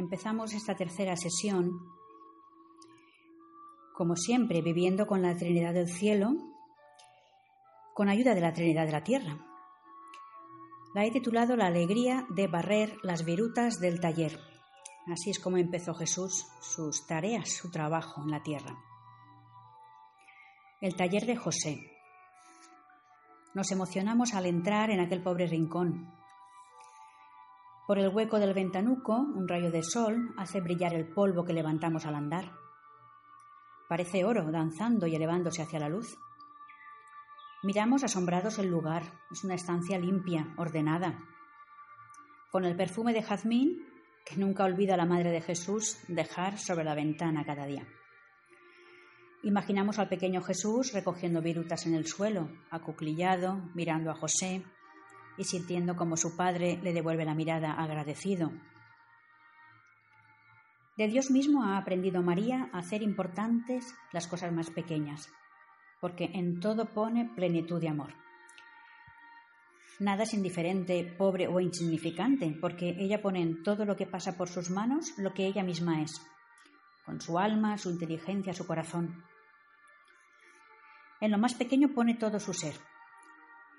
empezamos esta tercera sesión, como siempre, viviendo con la Trinidad del cielo, con ayuda de la Trinidad de la tierra. La he titulado La alegría de barrer las virutas del taller. Así es como empezó Jesús sus tareas, su trabajo en la tierra. El taller de José. Nos emocionamos al entrar en aquel pobre rincón. Por el hueco del ventanuco, un rayo de sol hace brillar el polvo que levantamos al andar. Parece oro danzando y elevándose hacia la luz. Miramos asombrados el lugar. Es una estancia limpia, ordenada. Con el perfume de jazmín que nunca olvida la Madre de Jesús dejar sobre la ventana cada día. Imaginamos al pequeño Jesús recogiendo virutas en el suelo, acuclillado, mirando a José y sintiendo como su padre le devuelve la mirada agradecido. De Dios mismo ha aprendido María a hacer importantes las cosas más pequeñas, porque en todo pone plenitud de amor. Nada es indiferente, pobre o insignificante, porque ella pone en todo lo que pasa por sus manos lo que ella misma es, con su alma, su inteligencia, su corazón. En lo más pequeño pone todo su ser.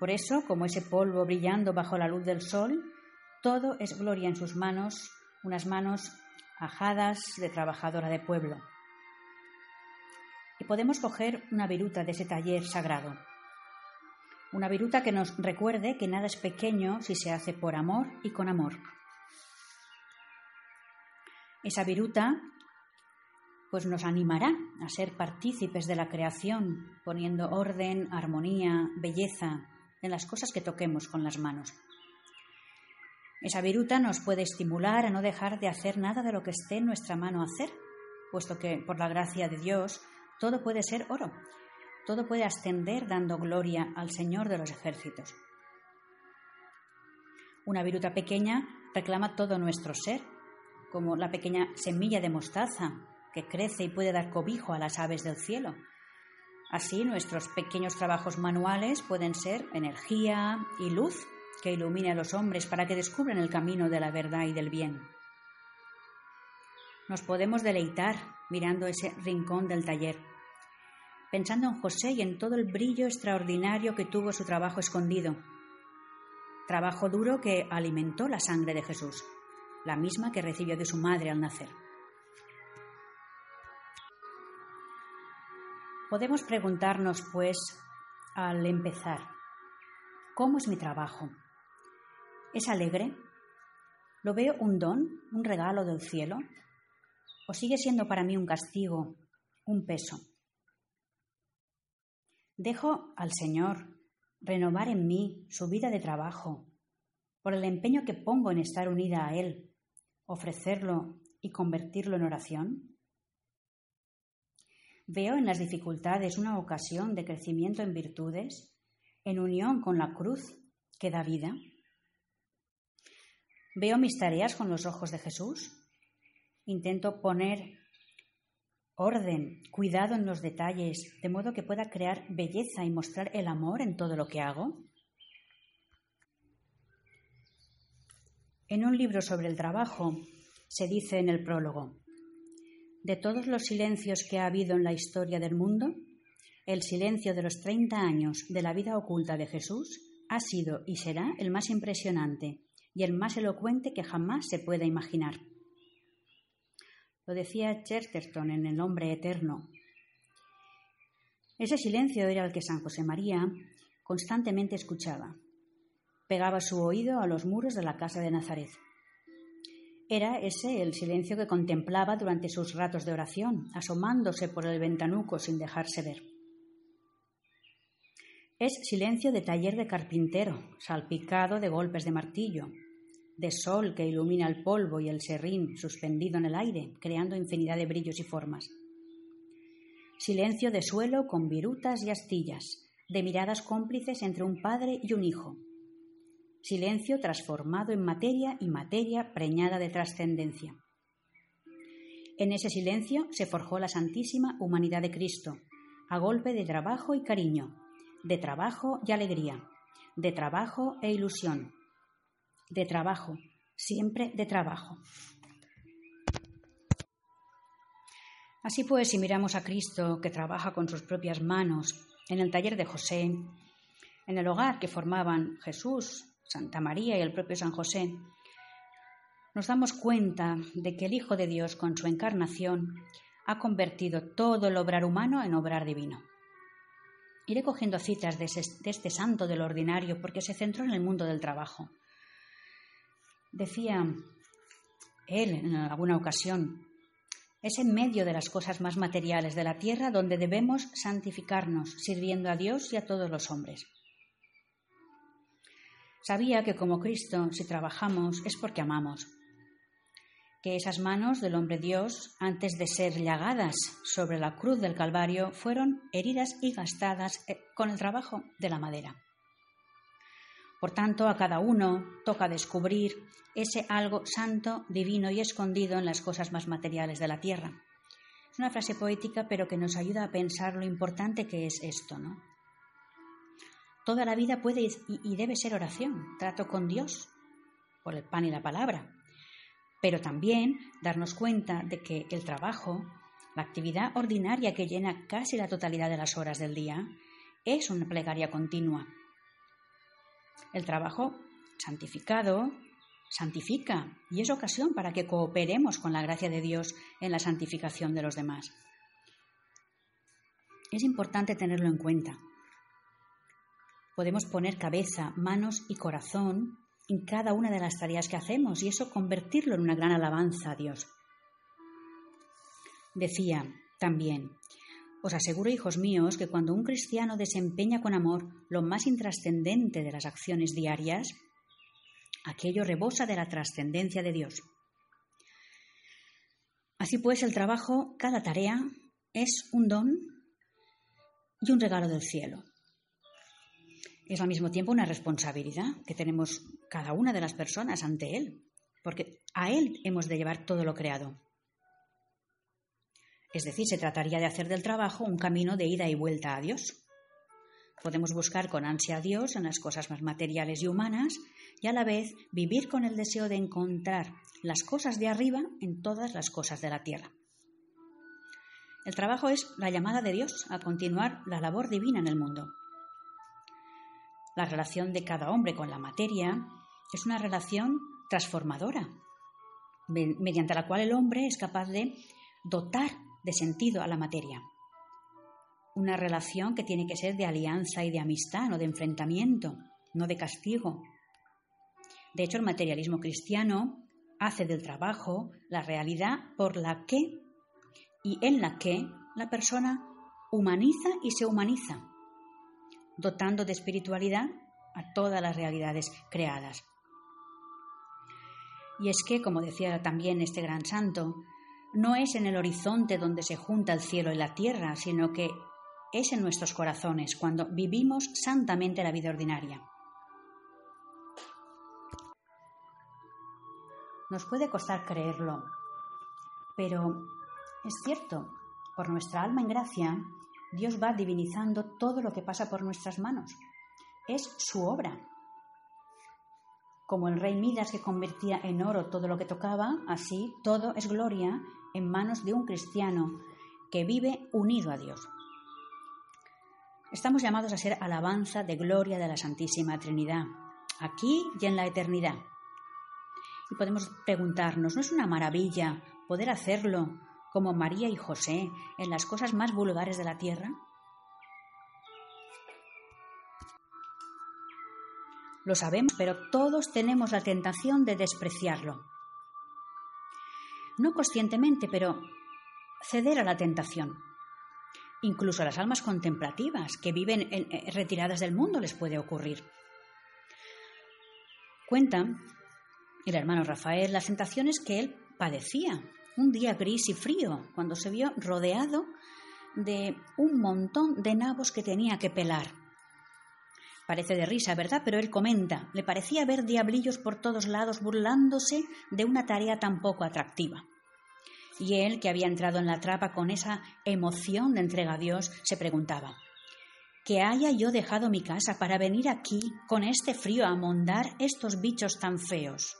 Por eso, como ese polvo brillando bajo la luz del sol, todo es gloria en sus manos, unas manos ajadas de trabajadora de pueblo. Y podemos coger una viruta de ese taller sagrado. Una viruta que nos recuerde que nada es pequeño si se hace por amor y con amor. Esa viruta pues nos animará a ser partícipes de la creación, poniendo orden, armonía, belleza en las cosas que toquemos con las manos. Esa viruta nos puede estimular a no dejar de hacer nada de lo que esté en nuestra mano hacer, puesto que, por la gracia de Dios, todo puede ser oro, todo puede ascender dando gloria al Señor de los ejércitos. Una viruta pequeña reclama todo nuestro ser, como la pequeña semilla de mostaza que crece y puede dar cobijo a las aves del cielo. Así nuestros pequeños trabajos manuales pueden ser energía y luz que ilumine a los hombres para que descubran el camino de la verdad y del bien. Nos podemos deleitar mirando ese rincón del taller, pensando en José y en todo el brillo extraordinario que tuvo su trabajo escondido. Trabajo duro que alimentó la sangre de Jesús, la misma que recibió de su madre al nacer. Podemos preguntarnos, pues, al empezar, ¿cómo es mi trabajo? ¿Es alegre? ¿Lo veo un don, un regalo del cielo? ¿O sigue siendo para mí un castigo, un peso? Dejo al Señor renovar en mí su vida de trabajo, por el empeño que pongo en estar unida a Él, ofrecerlo y convertirlo en oración. Veo en las dificultades una ocasión de crecimiento en virtudes, en unión con la cruz que da vida. Veo mis tareas con los ojos de Jesús. Intento poner orden, cuidado en los detalles, de modo que pueda crear belleza y mostrar el amor en todo lo que hago. En un libro sobre el trabajo se dice en el prólogo, de todos los silencios que ha habido en la historia del mundo, el silencio de los 30 años de la vida oculta de Jesús ha sido y será el más impresionante y el más elocuente que jamás se pueda imaginar. Lo decía Chesterton en El hombre eterno. Ese silencio era el que San José María constantemente escuchaba. Pegaba su oído a los muros de la casa de Nazaret. Era ese el silencio que contemplaba durante sus ratos de oración, asomándose por el ventanuco sin dejarse ver. Es silencio de taller de carpintero, salpicado de golpes de martillo, de sol que ilumina el polvo y el serrín suspendido en el aire, creando infinidad de brillos y formas. Silencio de suelo con virutas y astillas, de miradas cómplices entre un padre y un hijo, silencio transformado en materia y materia preñada de trascendencia. En ese silencio se forjó la santísima humanidad de Cristo, a golpe de trabajo y cariño, de trabajo y alegría, de trabajo e ilusión, de trabajo, siempre de trabajo. Así pues, si miramos a Cristo que trabaja con sus propias manos en el taller de José, en el hogar que formaban Jesús, Santa María y el propio San José, nos damos cuenta de que el Hijo de Dios, con su encarnación, ha convertido todo el obrar humano en obrar divino. Iré cogiendo citas de, este santo del ordinario porque se centró en el mundo del trabajo. Decía él en alguna ocasión, es en medio de las cosas más materiales de la tierra donde debemos santificarnos, sirviendo a Dios y a todos los hombres. Sabía que como Cristo, si trabajamos, es porque amamos, que esas manos del hombre Dios, antes de ser llagadas sobre la cruz del Calvario, fueron heridas y gastadas eh, con el trabajo de la madera. Por tanto, a cada uno toca descubrir ese algo santo, divino y escondido en las cosas más materiales de la tierra. Es una frase poética, pero que nos ayuda a pensar lo importante que es esto, ¿no? Toda la vida puede y debe ser oración, trato con Dios, por el pan y la palabra, pero también darnos cuenta de que el trabajo, la actividad ordinaria que llena casi la totalidad de las horas del día, es una plegaria continua. El trabajo santificado santifica y es ocasión para que cooperemos con la gracia de Dios en la santificación de los demás. Es importante tenerlo en cuenta. Podemos poner cabeza, manos y corazón en cada una de las tareas que hacemos y eso convertirlo en una gran alabanza a Dios. Decía también, os aseguro, hijos míos, que cuando un cristiano desempeña con amor lo más intrascendente de las acciones diarias, aquello rebosa de la trascendencia de Dios. Así pues, el trabajo, cada tarea, es un don y un regalo del cielo es al mismo tiempo una responsabilidad que tenemos cada una de las personas ante Él, porque a Él hemos de llevar todo lo creado. Es decir, se trataría de hacer del trabajo un camino de ida y vuelta a Dios. Podemos buscar con ansia a Dios en las cosas más materiales y humanas y a la vez vivir con el deseo de encontrar las cosas de arriba en todas las cosas de la tierra. El trabajo es la llamada de Dios a continuar la labor divina en el mundo. La relación de cada hombre con la materia es una relación transformadora, mediante la cual el hombre es capaz de dotar de sentido a la materia. Una relación que tiene que ser de alianza y de amistad, no de enfrentamiento, no de castigo. De hecho, el materialismo cristiano hace del trabajo la realidad por la que y en la que la persona humaniza y se humaniza dotando de espiritualidad a todas las realidades creadas. Y es que, como decía también este gran santo, no es en el horizonte donde se junta el cielo y la tierra, sino que es en nuestros corazones, cuando vivimos santamente la vida ordinaria. Nos puede costar creerlo, pero es cierto, por nuestra alma en gracia, Dios va divinizando todo lo que pasa por nuestras manos. Es su obra. Como el rey Midas que convertía en oro todo lo que tocaba, así todo es gloria en manos de un cristiano que vive unido a Dios. Estamos llamados a ser alabanza de gloria de la Santísima Trinidad, aquí y en la eternidad. Y podemos preguntarnos, ¿no es una maravilla poder hacerlo como María y José en las cosas más vulgares de la tierra? Lo sabemos, pero todos tenemos la tentación de despreciarlo. No conscientemente, pero ceder a la tentación. Incluso a las almas contemplativas que viven en, retiradas del mundo les puede ocurrir. Cuenta el hermano Rafael las tentaciones que él padecía un día gris y frío, cuando se vio rodeado de un montón de nabos que tenía que pelar. Parece de risa, ¿verdad? Pero él comenta, le parecía ver diablillos por todos lados burlándose de una tarea tan poco atractiva. Y él, que había entrado en la trapa con esa emoción de entrega a Dios, se preguntaba, ¿qué haya yo dejado mi casa para venir aquí con este frío a mondar estos bichos tan feos?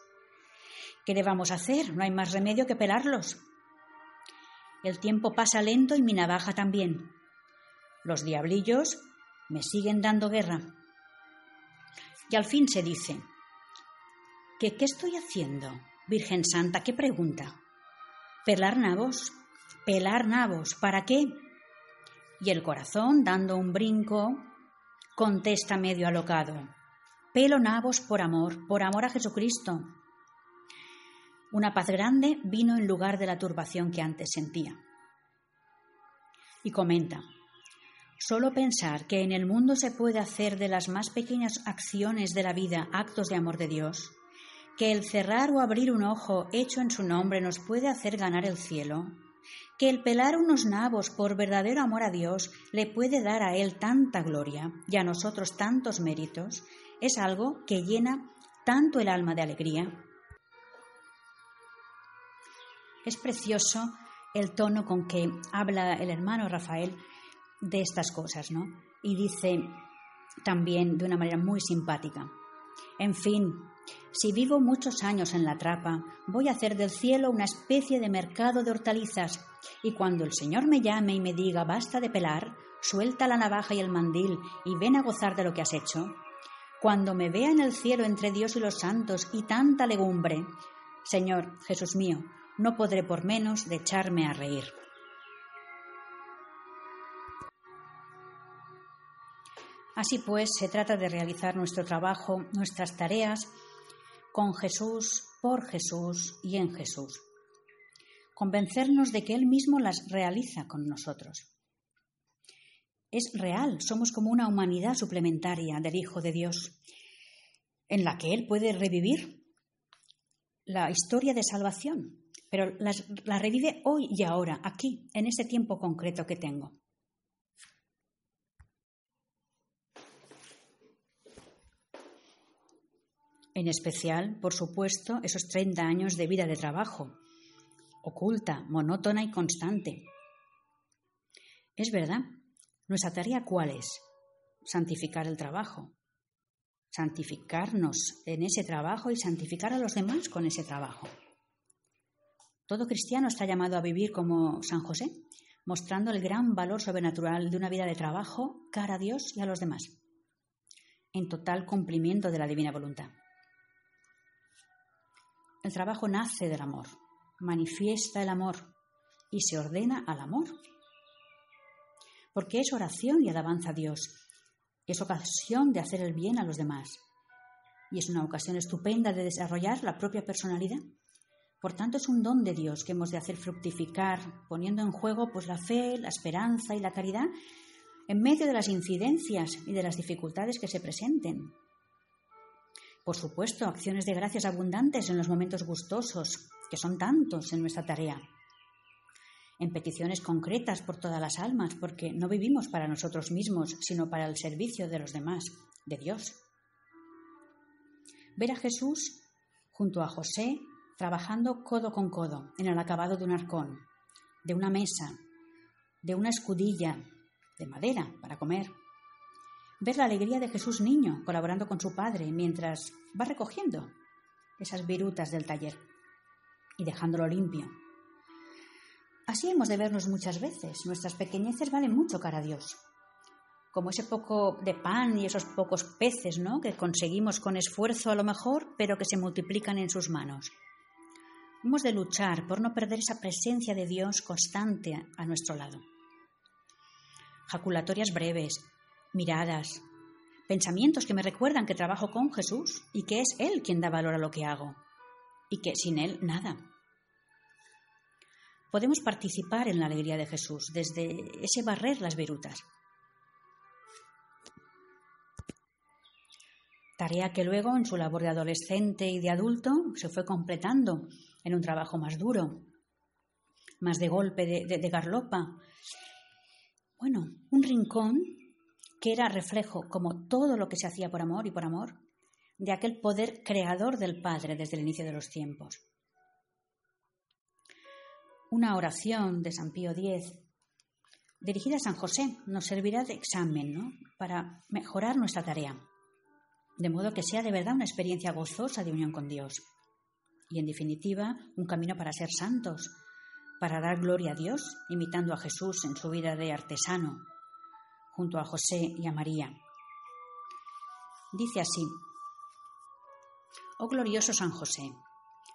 ¿Qué le hacer? No hay más remedio que pelarlos. El tiempo pasa lento y mi navaja también. Los diablillos me siguen dando guerra. Y al fin se dice, ¿qué, qué estoy haciendo? Virgen Santa, ¿qué pregunta? ¿Pelar nabos? ¿Pelar nabos? ¿Para qué? Y el corazón, dando un brinco, contesta medio alocado, pelo nabos por amor, por amor a Jesucristo. Una paz grande vino en lugar de la turbación que antes sentía. Y comenta, Solo pensar que en el mundo se puede hacer de las más pequeñas acciones de la vida actos de amor de Dios, que el cerrar o abrir un ojo hecho en su nombre nos puede hacer ganar el cielo, que el pelar unos nabos por verdadero amor a Dios le puede dar a Él tanta gloria y a nosotros tantos méritos, es algo que llena tanto el alma de alegría. Es precioso el tono con que habla el hermano Rafael de estas cosas, ¿no? Y dice también de una manera muy simpática. En fin, si vivo muchos años en la trapa, voy a hacer del cielo una especie de mercado de hortalizas, y cuando el Señor me llame y me diga basta de pelar, suelta la navaja y el mandil y ven a gozar de lo que has hecho, cuando me vea en el cielo entre Dios y los santos y tanta legumbre, Señor Jesús mío, no podré por menos de echarme a reír. Así pues, se trata de realizar nuestro trabajo, nuestras tareas, con Jesús, por Jesús y en Jesús. Convencernos de que Él mismo las realiza con nosotros. Es real, somos como una humanidad suplementaria del Hijo de Dios, en la que Él puede revivir la historia de salvación, pero la revive hoy y ahora, aquí, en ese tiempo concreto que tengo. En especial, por supuesto, esos 30 años de vida de trabajo, oculta, monótona y constante. Es verdad, nuestra tarea cuál es? Santificar el trabajo, santificarnos en ese trabajo y santificar a los demás con ese trabajo. Todo cristiano está llamado a vivir como San José, mostrando el gran valor sobrenatural de una vida de trabajo cara a Dios y a los demás, en total cumplimiento de la divina voluntad. El trabajo nace del amor, manifiesta el amor y se ordena al amor. Porque es oración y alabanza a Dios. Es ocasión de hacer el bien a los demás. Y es una ocasión estupenda de desarrollar la propia personalidad. Por tanto, es un don de Dios que hemos de hacer fructificar, poniendo en juego pues, la fe, la esperanza y la caridad en medio de las incidencias y de las dificultades que se presenten. Por supuesto, acciones de gracias abundantes en los momentos gustosos, que son tantos en nuestra tarea. En peticiones concretas por todas las almas, porque no vivimos para nosotros mismos, sino para el servicio de los demás, de Dios. Ver a Jesús junto a José trabajando codo con codo en el acabado de un arcón, de una mesa, de una escudilla de madera para comer, ver la alegría de Jesús niño colaborando con su padre mientras va recogiendo esas virutas del taller y dejándolo limpio. Así hemos de vernos muchas veces. Nuestras pequeñeces valen mucho cara a Dios. Como ese poco de pan y esos pocos peces, ¿no? Que conseguimos con esfuerzo a lo mejor, pero que se multiplican en sus manos. Hemos de luchar por no perder esa presencia de Dios constante a nuestro lado. Jaculatorias breves, miradas, pensamientos que me recuerdan que trabajo con Jesús y que es Él quien da valor a lo que hago y que sin Él nada. Podemos participar en la alegría de Jesús desde ese barrer las virutas. Tarea que luego en su labor de adolescente y de adulto se fue completando en un trabajo más duro, más de golpe, de, garlopa. Bueno, un rincón que era reflejo, como todo lo que se hacía por amor y por amor, de aquel poder creador del Padre desde el inicio de los tiempos. Una oración de San Pío X, dirigida a San José, nos servirá de examen ¿no? para mejorar nuestra tarea, de modo que sea de verdad una experiencia gozosa de unión con Dios y, en definitiva, un camino para ser santos, para dar gloria a Dios, imitando a Jesús en su vida de artesano, junto a José y a María. Dice así, Oh glorioso San José,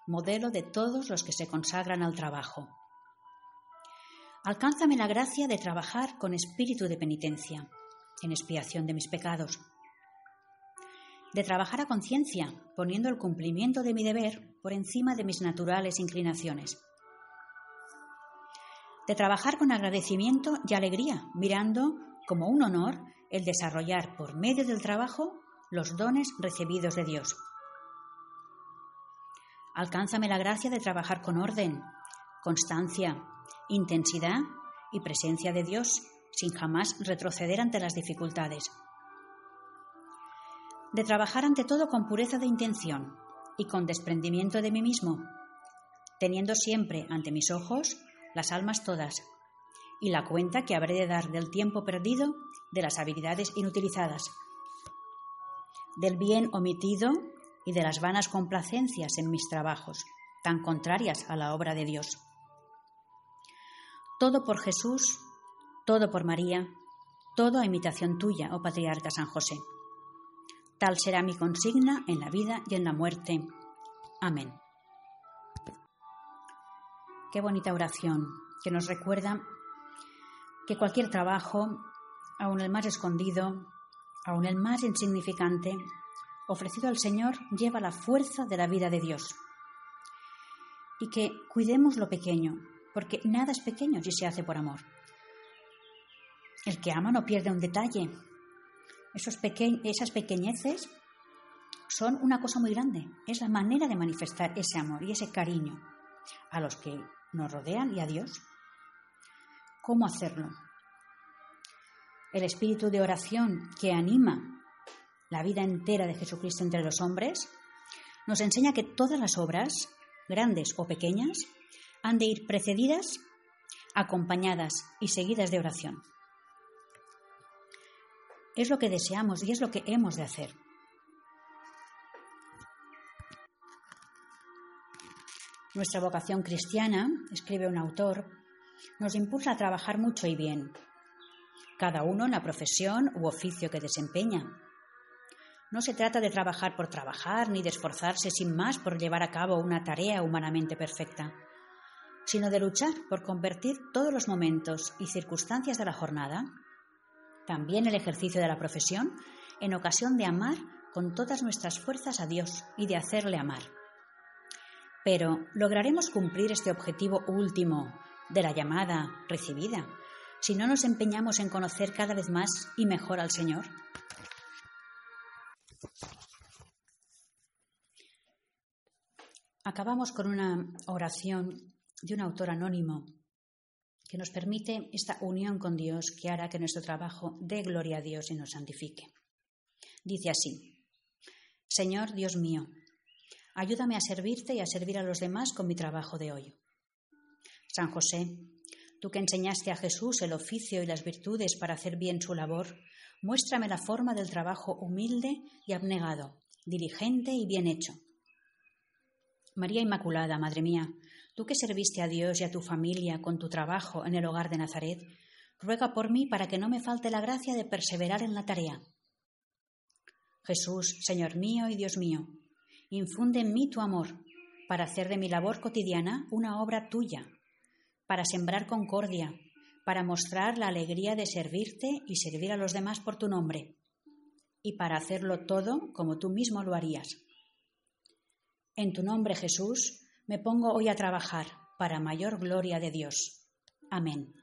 modelo de todos los que se consagran al trabajo. Alcánzame la gracia de trabajar con espíritu de penitencia, en expiación de mis pecados, de trabajar a conciencia, poniendo el cumplimiento de mi deber por encima de mis naturales inclinaciones, de trabajar con agradecimiento y alegría, mirando como un honor el desarrollar por medio del trabajo los dones recibidos de Dios. Alcánzame la gracia de trabajar con orden, constancia, intensidad y presencia de Dios sin jamás retroceder ante las dificultades. De trabajar ante todo con pureza de intención y con desprendimiento de mí mismo, teniendo siempre ante mis ojos las almas todas y la cuenta que habré de dar del tiempo perdido, de las habilidades inutilizadas, del bien omitido y de las vanas complacencias en mis trabajos, tan contrarias a la obra de Dios. Todo por Jesús, todo por María, todo a imitación tuya, oh Patriarca San José. Tal será mi consigna en la vida y en la muerte. Amén. Qué bonita oración que nos recuerda que cualquier trabajo, aun el más escondido, aun el más insignificante, ofrecido al Señor, lleva la fuerza de la vida de Dios. Y que cuidemos lo pequeño, porque nada es pequeño si se hace por amor. El que ama no pierde un detalle. Esos esas pequeñeces son una cosa muy grande. Es la manera de manifestar ese amor y ese cariño a los que nos rodean y a Dios. ¿Cómo hacerlo? El espíritu de oración que anima la vida entera de Jesucristo entre los hombres nos enseña que todas las obras, grandes o pequeñas, han de ir precedidas, acompañadas y seguidas de oración. Es lo que deseamos y es lo que hemos de hacer. Nuestra vocación cristiana, escribe un autor, nos impulsa a trabajar mucho y bien, cada uno en la profesión u oficio que desempeña. No se trata de trabajar por trabajar ni de esforzarse sin más por llevar a cabo una tarea humanamente perfecta sino de luchar por convertir todos los momentos y circunstancias de la jornada, también el ejercicio de la profesión, en ocasión de amar con todas nuestras fuerzas a Dios y de hacerle amar. Pero, ¿lograremos cumplir este objetivo último de la llamada recibida si no nos empeñamos en conocer cada vez más y mejor al Señor? Acabamos con una oración de un autor anónimo que nos permite esta unión con Dios que hará que nuestro trabajo dé gloria a Dios y nos santifique. Dice así, Señor Dios mío, ayúdame a servirte y a servir a los demás con mi trabajo de hoy. San José, tú que enseñaste a Jesús el oficio y las virtudes para hacer bien su labor, muéstrame la forma del trabajo humilde y abnegado, diligente y bien hecho. María Inmaculada, Madre mía, Tú que serviste a Dios y a tu familia con tu trabajo en el hogar de Nazaret, ruega por mí para que no me falte la gracia de perseverar en la tarea. Jesús, Señor mío y Dios mío, infunde en mí tu amor para hacer de mi labor cotidiana una obra tuya, para sembrar concordia, para mostrar la alegría de servirte y servir a los demás por tu nombre, y para hacerlo todo como tú mismo lo harías. En tu nombre, Jesús, me pongo hoy a trabajar para mayor gloria de Dios. Amén.